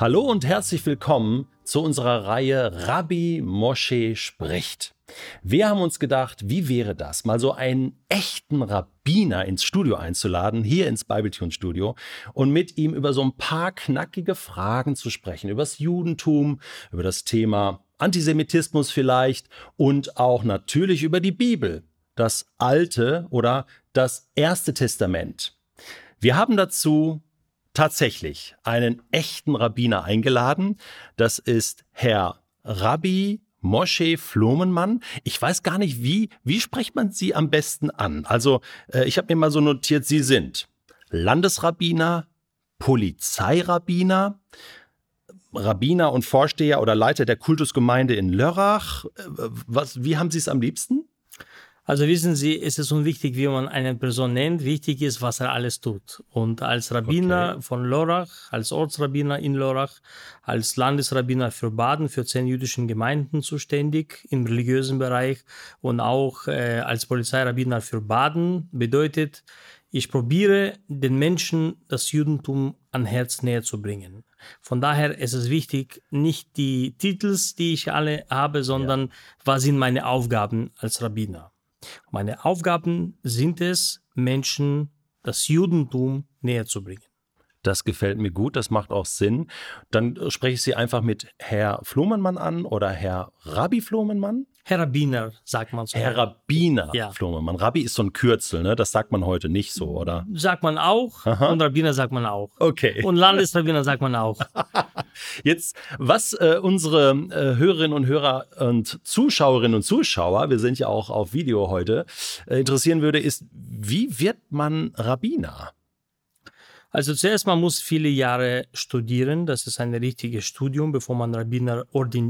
Hallo und herzlich willkommen zu unserer Reihe Rabbi Mosche spricht. Wir haben uns gedacht, wie wäre das, mal so einen echten Rabbiner ins Studio einzuladen, hier ins Bibletune Studio, und mit ihm über so ein paar knackige Fragen zu sprechen, über das Judentum, über das Thema Antisemitismus vielleicht und auch natürlich über die Bibel, das Alte oder das Erste Testament. Wir haben dazu tatsächlich einen echten Rabbiner eingeladen. Das ist Herr Rabbi Moshe Flomenmann. Ich weiß gar nicht, wie, wie spricht man Sie am besten an? Also, äh, ich habe mir mal so notiert, Sie sind Landesrabbiner, Polizeirabbiner, Rabbiner und Vorsteher oder Leiter der Kultusgemeinde in Lörrach. Äh, was, wie haben Sie es am liebsten? Also wissen Sie, es ist unwichtig, wie man eine Person nennt. Wichtig ist, was er alles tut. Und als Rabbiner okay. von Lorach, als Ortsrabbiner in Lorach, als Landesrabbiner für Baden, für zehn jüdischen Gemeinden zuständig im religiösen Bereich und auch äh, als Polizeirabbiner für Baden bedeutet, ich probiere den Menschen das Judentum an Herz näher zu bringen. Von daher ist es wichtig, nicht die Titels, die ich alle habe, sondern ja. was sind meine Aufgaben als Rabbiner. Meine Aufgaben sind es, Menschen das Judentum näher zu bringen. Das gefällt mir gut, das macht auch Sinn. Dann spreche ich Sie einfach mit Herr Flomenmann an oder Herr Rabbi Flomenmann? Herr Rabbiner, sagt man so. Herr Rabbiner ja. Flomenmann. Rabbi ist so ein Kürzel, ne? Das sagt man heute nicht so, oder? Sagt man auch. Aha. Und Rabbiner sagt man auch. Okay. Und Landesrabbiner sagt man auch. Jetzt, was äh, unsere äh, Hörerinnen und Hörer und Zuschauerinnen und Zuschauer, wir sind ja auch auf Video heute, äh, interessieren würde, ist, wie wird man Rabbiner? Also zuerst man muss viele Jahre studieren. Das ist ein richtiges Studium, bevor man Rabbiner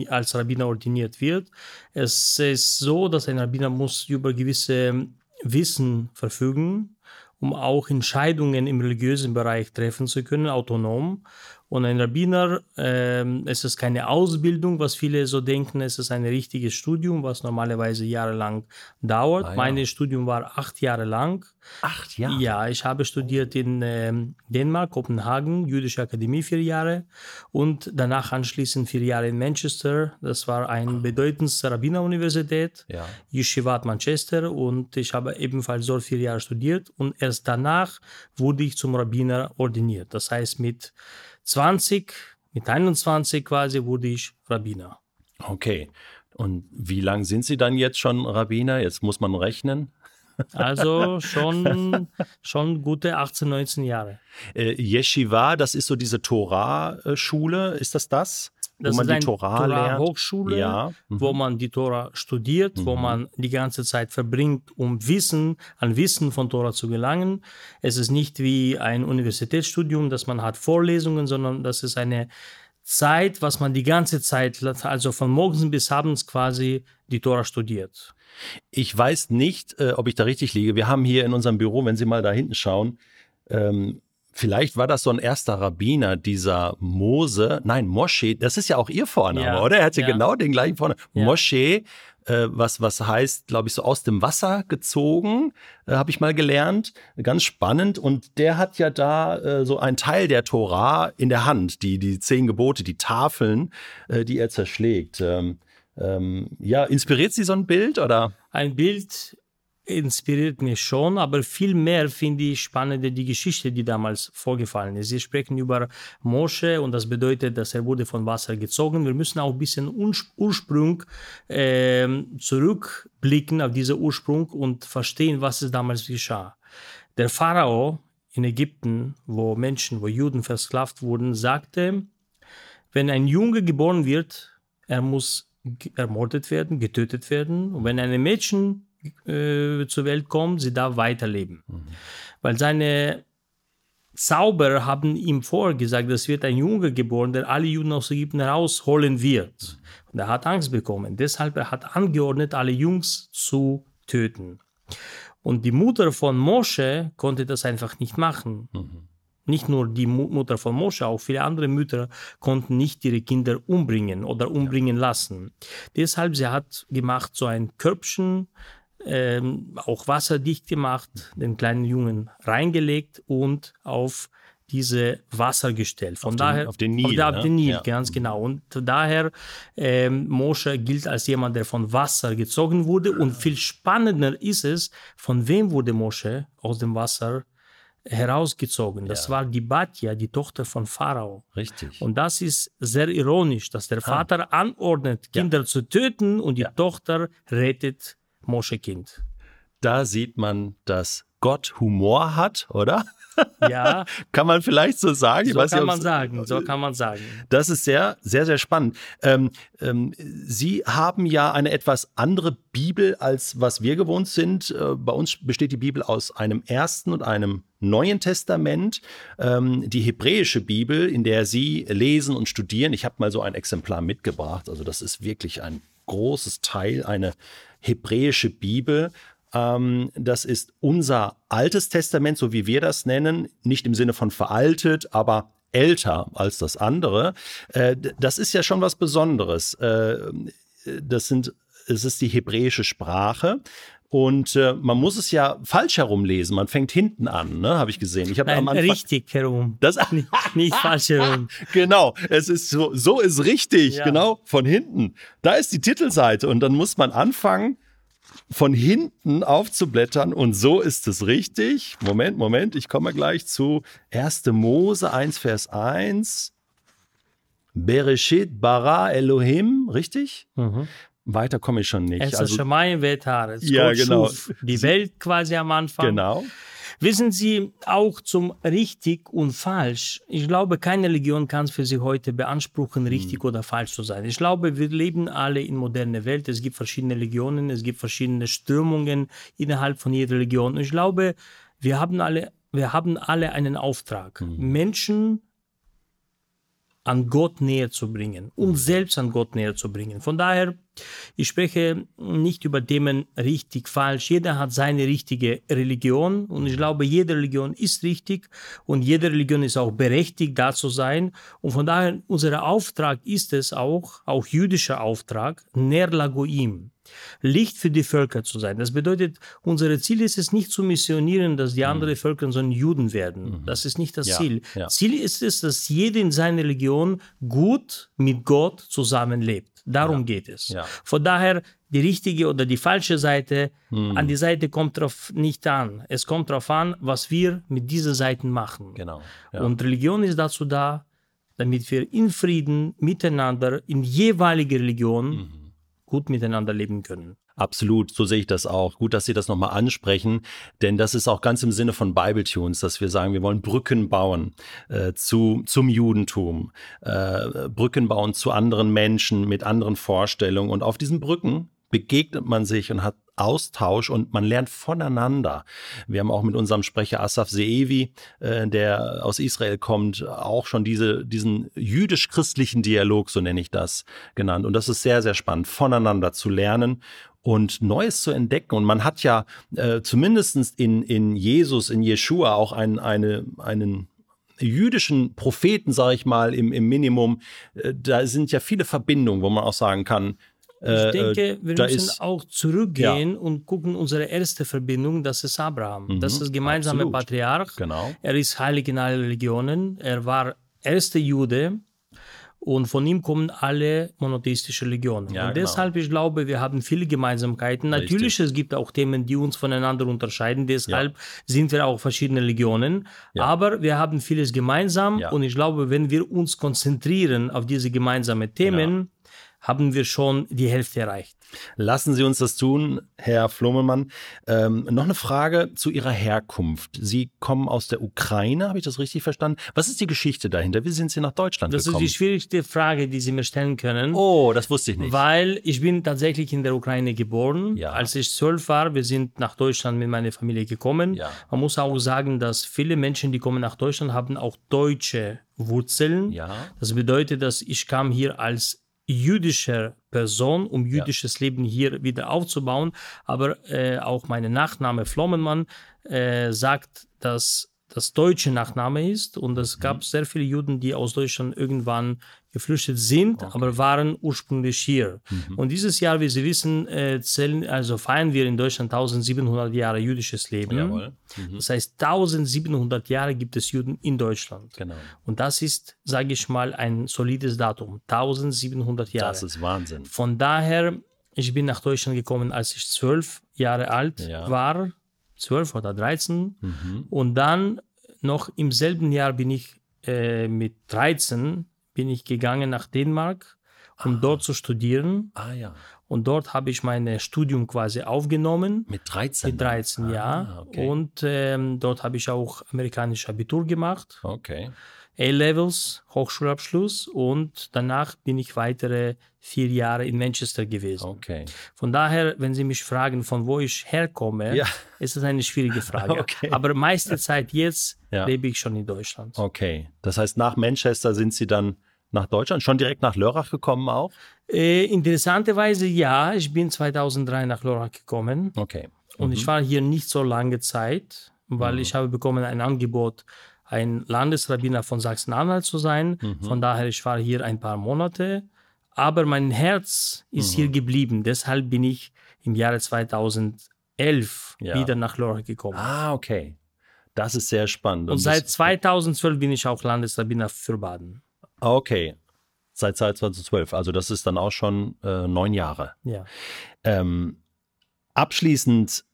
als Rabbiner ordiniert wird. Es ist so, dass ein Rabbiner muss über gewisse Wissen verfügen, um auch Entscheidungen im religiösen Bereich treffen zu können, autonom. Und ein Rabbiner, äh, es ist keine Ausbildung, was viele so denken, es ist ein richtiges Studium, was normalerweise jahrelang dauert. Ah, ja. Mein Studium war acht Jahre lang. Acht Jahre? Ja, ich habe studiert in äh, Dänemark, Kopenhagen, Jüdische Akademie vier Jahre und danach anschließend vier Jahre in Manchester. Das war eine ah. bedeutendste Rabbineruniversität, ja. Yeshivat Manchester und ich habe ebenfalls dort vier Jahre studiert und erst danach wurde ich zum Rabbiner ordiniert. Das heißt mit 20, mit 21 quasi wurde ich Rabbiner. Okay. Und wie lange sind Sie dann jetzt schon Rabbiner? Jetzt muss man rechnen. Also schon, schon gute 18, 19 Jahre. Äh, Yeshiva, das ist so diese Torah-Schule, ist das das? Das wo man ist die Torah, Torah Hochschule, ja. mhm. wo man die Torah studiert, mhm. wo man die ganze Zeit verbringt, um Wissen, an Wissen von Torah zu gelangen. Es ist nicht wie ein Universitätsstudium, dass man hat Vorlesungen, sondern das ist eine Zeit, was man die ganze Zeit, also von morgens bis abends quasi die Torah studiert. Ich weiß nicht, äh, ob ich da richtig liege. Wir haben hier in unserem Büro, wenn Sie mal da hinten schauen, ähm, Vielleicht war das so ein erster Rabbiner, dieser Mose, nein, Mosche, das ist ja auch ihr Vorname, ja, oder? Er hatte ja. genau den gleichen Vornamen. Ja. Mosche, äh, was, was heißt, glaube ich, so aus dem Wasser gezogen, äh, habe ich mal gelernt. Ganz spannend. Und der hat ja da äh, so einen Teil der Tora in der Hand, die, die zehn Gebote, die Tafeln, äh, die er zerschlägt. Ähm, ähm, ja, inspiriert Sie so ein Bild oder? Ein Bild inspiriert mich schon, aber viel mehr finde ich spannend die Geschichte, die damals vorgefallen ist. Sie sprechen über Mosche und das bedeutet, dass er wurde von Wasser gezogen. Wir müssen auch ein bisschen Ursprung äh, zurückblicken auf diesen Ursprung und verstehen, was es damals geschah. Der Pharao in Ägypten, wo Menschen, wo Juden versklavt wurden, sagte, wenn ein Junge geboren wird, er muss ermordet werden, getötet werden. Und wenn ein Mädchen äh, zur Welt kommt, sie darf weiterleben. Mhm. Weil seine Zauberer haben ihm vorgesagt, es wird ein Junge geboren, der alle Juden aus Ägypten herausholen wird. Und er hat Angst bekommen. Deshalb er hat angeordnet, alle Jungs zu töten. Und die Mutter von Mosche konnte das einfach nicht machen. Mhm. Nicht nur die Mutter von Mosche, auch viele andere Mütter konnten nicht ihre Kinder umbringen oder umbringen ja. lassen. Deshalb sie hat gemacht so ein Körbchen ähm, auch wasserdicht gemacht, den kleinen Jungen reingelegt und auf diese Wasser gestellt. Von Auf den- daher auf den Nil, auf, der- ne? den Nil, Ja. ganz genau. Und daher ähm, Mosche gilt als jemand, der von Wasser gezogen wurde. Und viel spannender ist es, von wem wurde Mosche aus dem Wasser herausgezogen? Das war die Batja, die Tochter von Pharao. Richtig. Und das ist sehr ironisch, dass Ah. der Vater anordnet, Kinder zu töten und die Tochter rettet Mosche Kind. da sieht man, dass Gott Humor hat, oder? Ja, Kann man vielleicht so sagen? So nicht, kann ob's- man sagen, so kann man sagen. Das ist sehr, sehr, sehr spannend. Ähm, ähm, Sie haben ja eine etwas andere Bibel, als was wir gewohnt sind. Äh, bei uns besteht die Bibel aus einem ersten und einem Neuen Testament. Ähm, die hebräische Bibel, in der Sie lesen und studieren. Ich habe mal so ein Exemplar mitgebracht. Also das ist wirklich ein großes Teil, eine hebräische Bibel. Ähm, das ist unser altes Testament, so wie wir das nennen, nicht im Sinne von veraltet, aber älter als das andere. Äh, das ist ja schon was Besonderes. Äh, das sind, es ist die hebräische Sprache. Und äh, man muss es ja falsch herum lesen. Man fängt hinten an, ne, habe ich gesehen. Ich habe am Anfang richtig herum. das Nicht, nicht falsch herum. genau, es ist so, so ist richtig, Ja. genau, von hinten. Da ist die Titelseite und dann muss man anfangen, von hinten aufzublättern und so ist es richtig. Moment, Moment, ich komme gleich zu 1. Mose 1, Vers 1. Bereshit bara Elohim, richtig? Weiter komme ich schon nicht. Es ist Also, Shamayim Vetares. Ja, Gott genau. schuf die Welt quasi am Anfang. genau. Wissen Sie, auch zum richtig und falsch. Ich glaube, keine Religion kann für sich heute beanspruchen, richtig oder falsch zu sein. Ich glaube, wir leben alle in moderner Welt. Es gibt verschiedene Religionen, es gibt verschiedene Strömungen innerhalb von jeder Religion. Und ich glaube, wir haben alle, wir haben alle einen Auftrag, Menschen an Gott näher zu bringen, uns selbst an Gott näher zu bringen. Von daher, ich spreche nicht über Themen richtig, falsch. Jeder hat seine richtige Religion und ich glaube, jede Religion ist richtig und jede Religion ist auch berechtigt, da zu sein. Und von daher, unser Auftrag ist es auch, auch jüdischer Auftrag, Ner Lagoim. Licht für die Völker zu sein. Das bedeutet, unser Ziel ist es nicht zu missionieren, dass die anderen Völker so ein Juden werden. Das ist nicht das Ja, Ziel. ja. Ziel ist es, dass jeder in seiner Religion gut mit Gott zusammenlebt. Darum geht es. Ja. Von daher die richtige oder die falsche Seite, Hm. an die Seite kommt drauf nicht an. Es kommt darauf an, was wir mit dieser Seite machen. Genau. Ja. Und Religion ist dazu da, damit wir in Frieden miteinander in jeweiliger Religion Mhm. Gut miteinander leben können. Absolut, so sehe ich das auch. Gut, dass Sie das nochmal ansprechen, denn das ist auch ganz im Sinne von Bible Tunes, dass wir sagen, wir wollen Brücken bauen äh, zu, zum Judentum, äh, Brücken bauen zu anderen Menschen mit anderen Vorstellungen und auf diesen Brücken begegnet man sich und hat Austausch und man lernt voneinander. Wir haben auch mit unserem Sprecher Asaf Seevi, äh, der aus Israel kommt, auch schon diese, diesen jüdisch-christlichen Dialog, so nenne ich das, genannt. Und das ist sehr, sehr spannend, voneinander zu lernen und Neues zu entdecken. Und man hat ja äh, zumindest in, in Jesus, in Jeshua auch einen, eine, einen jüdischen Propheten, sage ich mal, im, im Minimum. Äh, da sind ja viele Verbindungen, wo man auch sagen kann, Ich äh, denke, wir da müssen ist- auch zurückgehen und gucken, unsere erste Verbindung, das ist Abraham. das ist das gemeinsame Mhm. absolut. Patriarch. Genau. Er ist heilig in allen Religionen. Er war erster Jude und von ihm kommen alle monotheistischen Religionen. Ja, und genau. deshalb, ich glaube, wir haben viele Gemeinsamkeiten. Natürlich, es gibt auch Themen, die uns voneinander unterscheiden. Deshalb sind wir auch verschiedene Religionen. Aber wir haben vieles gemeinsam. Ja. Und ich glaube, wenn wir uns konzentrieren auf diese gemeinsamen Themen, haben wir schon die Hälfte erreicht. Lassen Sie uns das tun, Herr Flummelmann. Ähm, noch eine Frage zu Ihrer Herkunft. Sie kommen aus der Ukraine, habe ich das richtig verstanden? Was ist die Geschichte dahinter? Wie sind Sie nach Deutschland Das gekommen? ist die schwierigste Frage, die Sie mir stellen können. oh, das wusste ich nicht. Weil ich bin tatsächlich in der Ukraine geboren. Ja. Als ich zwölf war, wir sind nach Deutschland mit meiner Familie gekommen. Ja. Man muss auch sagen, dass viele Menschen, die kommen nach Deutschland, haben auch deutsche Wurzeln. Ja. Das bedeutet, dass ich kam hier als jüdischer Person, um jüdisches Leben hier wieder aufzubauen. Aber äh, auch mein Nachname Flommenmann äh, sagt, dass das deutsche Nachname ist. Und es Mhm. gab sehr viele Juden, die aus Deutschland irgendwann geflüchtet sind, aber waren ursprünglich hier. Mhm. Und dieses Jahr, wie Sie wissen, äh, zählen, also feiern wir in Deutschland 1700 Jahre jüdisches Leben. Mhm. Das heißt, 1700 Jahre gibt es Juden in Deutschland. Genau. Und das ist, sage ich mal, ein solides Datum. 1700 Jahre. Das ist Wahnsinn. Von daher, ich bin nach Deutschland gekommen, als ich zwölf Jahre alt Ja. war, zwölf oder 13. Mhm. Und dann noch im selben Jahr bin ich äh, mit 13 bin ich gegangen nach Dänemark, um dort zu studieren. Ah ja. Und dort habe ich mein Studium quasi aufgenommen. Mit 13. Mit 13, ah, ja. Okay. Und ähm, dort habe ich auch amerikanisches Abitur gemacht. okay. A-Levels, Hochschulabschluss und danach bin ich weitere vier Jahre in Manchester gewesen. Okay. Von daher, wenn Sie mich fragen, von wo ich herkomme, Ja. ist das eine schwierige Frage. Okay. Aber meiste Zeit jetzt Ja. lebe ich schon in Deutschland. Okay. Das heißt, nach Manchester sind Sie dann nach Deutschland, schon direkt nach Lörrach gekommen auch? Äh, interessanterweise ja, ich bin 2003 nach Lörrach gekommen Okay. und ich war hier nicht so lange Zeit, weil Mhm. ich habe bekommen ein Angebot, ein Landesrabbiner von Sachsen-Anhalt zu sein. Mhm. Von daher, ich war hier ein paar Monate, aber mein Herz ist Mhm. hier geblieben. Deshalb bin ich im Jahre 2011 Ja. wieder nach Lörrach gekommen. Ah, okay. Das ist sehr spannend. Und das- seit 2012 bin ich auch Landesrabbiner für Baden. Okay. Seit 2012. Also das ist dann auch schon äh, neun Jahre. Ja. Ähm, abschließend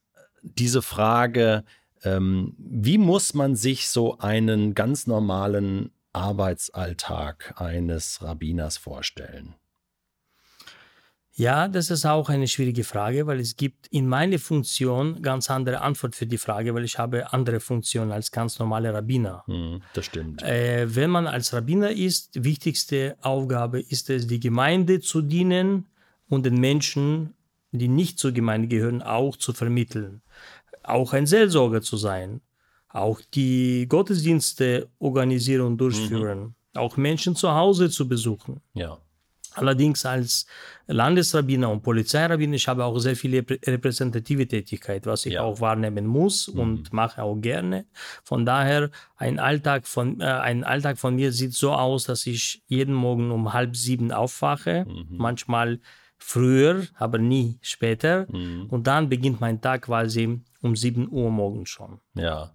diese Frage, ähm, wie muss man sich so einen ganz normalen Arbeitsalltag eines Rabbiners vorstellen? Ja, das ist auch eine schwierige Frage, weil es gibt in meiner Funktion ganz andere Antwort für die Frage, weil ich habe andere Funktionen als ganz normale Rabbiner. Hm, das stimmt. Äh, wenn man als Rabbiner ist, wichtigste Aufgabe ist es, die Gemeinde zu dienen und den Menschen, die nicht zur Gemeinde gehören, auch zu vermitteln. Auch ein Seelsorger zu sein. Auch die Gottesdienste organisieren und durchführen. Auch Menschen zu Hause zu besuchen. Ja. Allerdings als Landesrabbiner und Polizeirabbiner, ich habe auch sehr viel reprä- repräsentative Tätigkeit, was ich Ja. auch wahrnehmen muss und mache auch gerne. Von daher, ein Alltag von, äh, ein Alltag von mir sieht so aus, dass ich jeden Morgen um halb sieben aufwache, manchmal früher, aber nie später. Und dann beginnt mein Tag quasi um sieben Uhr morgens schon. Ja.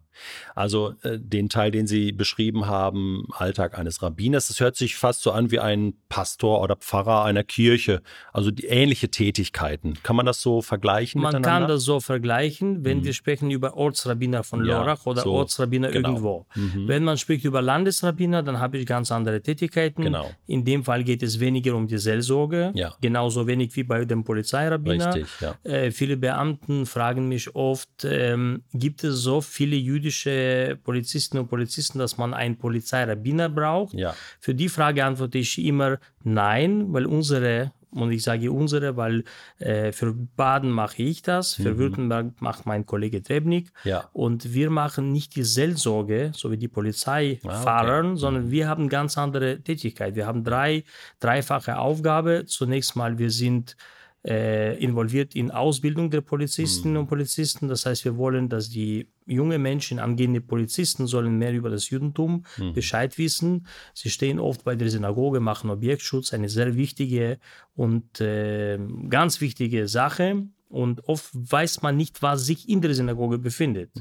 Also äh, den Teil, den Sie beschrieben haben, Alltag eines Rabbiners, das hört sich fast so an wie ein Pastor oder Pfarrer einer Kirche. Also die ähnliche Tätigkeiten. Kann man das so vergleichen Man kann das so vergleichen, wenn wir sprechen über Ortsrabbiner von Ja, Lörrach oder so, Ortsrabbiner genau. irgendwo. Wenn man spricht über Landesrabbiner, dann habe ich ganz andere Tätigkeiten. Genau. In dem Fall geht es weniger um die Seelsorge, Ja. genauso wenig wie bei dem Polizeirabbiner. Richtig, ja. Äh, viele Beamten fragen mich oft, ähm, gibt es so viele jüdische Polizisten und Polizisten, dass man einen Polizeirabbiner braucht? Ja. Für die Frage antworte ich immer nein, weil unsere, und ich sage unsere, weil äh, für Baden mache ich das, für Württemberg macht mein Kollege Trebnik. Mhm. Ja. Und wir machen nicht die Seelsorge, so wie die Polizeifahrer, Ah, okay. Mhm. sondern wir haben ganz andere Tätigkeit. Wir haben drei, dreifache Aufgabe. Zunächst mal, wir sind äh, involviert in Ausbildung der Polizistinnen Mhm. und Polizisten. Das heißt, wir wollen, dass die junge Menschen, angehende Polizisten sollen mehr über das Judentum Mhm. Bescheid wissen. Sie stehen oft bei der Synagoge, machen Objektschutz, eine sehr wichtige und äh, ganz wichtige Sache. Und oft weiß man nicht, was sich in der Synagoge befindet.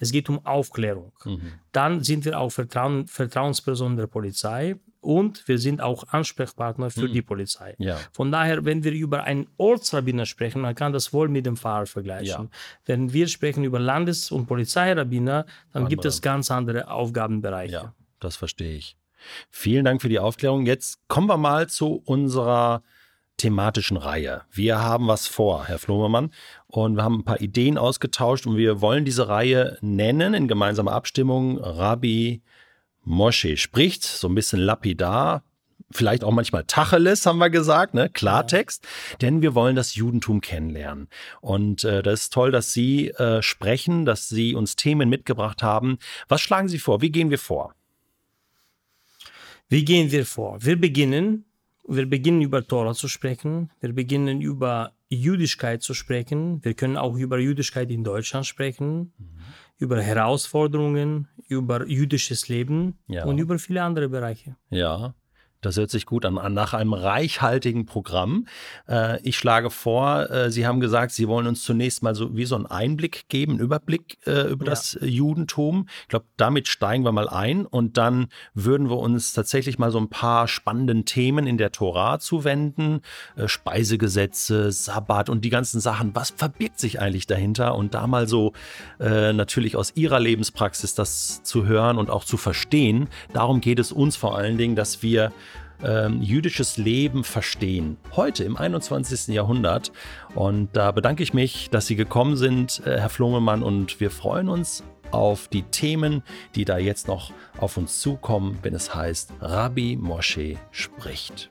Es geht um Aufklärung. Dann sind wir auch Vertrauen, Vertrauenspersonen der Polizei und wir sind auch Ansprechpartner für die Polizei. Ja. Von daher, wenn wir über einen Ortsrabbiner sprechen, man kann das wohl mit dem Pfarrer vergleichen. Ja. Wenn wir sprechen über Landes- und Polizeirabbiner, dann gibt Andere. es ganz andere Aufgabenbereiche. Ja, das verstehe ich. Vielen Dank für die Aufklärung. Jetzt kommen wir mal zu unserer thematischen Reihe. Wir haben was vor, Herr Flomermann, und wir haben ein paar Ideen ausgetauscht und wir wollen diese Reihe nennen in gemeinsamer Abstimmung Rabbi Moshe spricht, so ein bisschen lapidar, vielleicht auch manchmal Tacheles, haben wir gesagt, ne? Klartext, denn wir wollen das Judentum kennenlernen. Und äh, das ist toll, dass Sie äh, sprechen, dass Sie uns Themen mitgebracht haben. Was schlagen Sie vor? Wie gehen wir vor? Wie gehen wir vor? Wir beginnen, wir beginnen über Tora zu sprechen, wir beginnen über Jüdischkeit zu sprechen, wir können auch über Jüdischkeit in Deutschland sprechen, über Herausforderungen, über jüdisches Leben Ja. und über viele andere Bereiche. Ja, das hört sich gut an. Nach einem reichhaltigen Programm. Äh, ich schlage vor, äh, Sie haben gesagt, Sie wollen uns zunächst mal so wie so einen Einblick geben, einen Überblick äh, über Ja. das Judentum. Ich glaube, damit steigen wir mal ein und dann würden wir uns tatsächlich mal so ein paar spannenden Themen in der Tora zuwenden. Speisegesetze, Sabbat und die ganzen Sachen. Was verbirgt sich eigentlich dahinter? Und da mal so natürlich aus Ihrer Lebenspraxis das zu hören und auch zu verstehen. Darum geht es uns vor allen Dingen, dass wir ähm, jüdisches Leben verstehen. Heute im 21. Jahrhundert. Und da bedanke ich mich, dass Sie gekommen sind, äh, Herr Flungemann. Und wir freuen uns auf die Themen, die da jetzt noch auf uns zukommen, wenn es heißt, Rabbi Mosche spricht.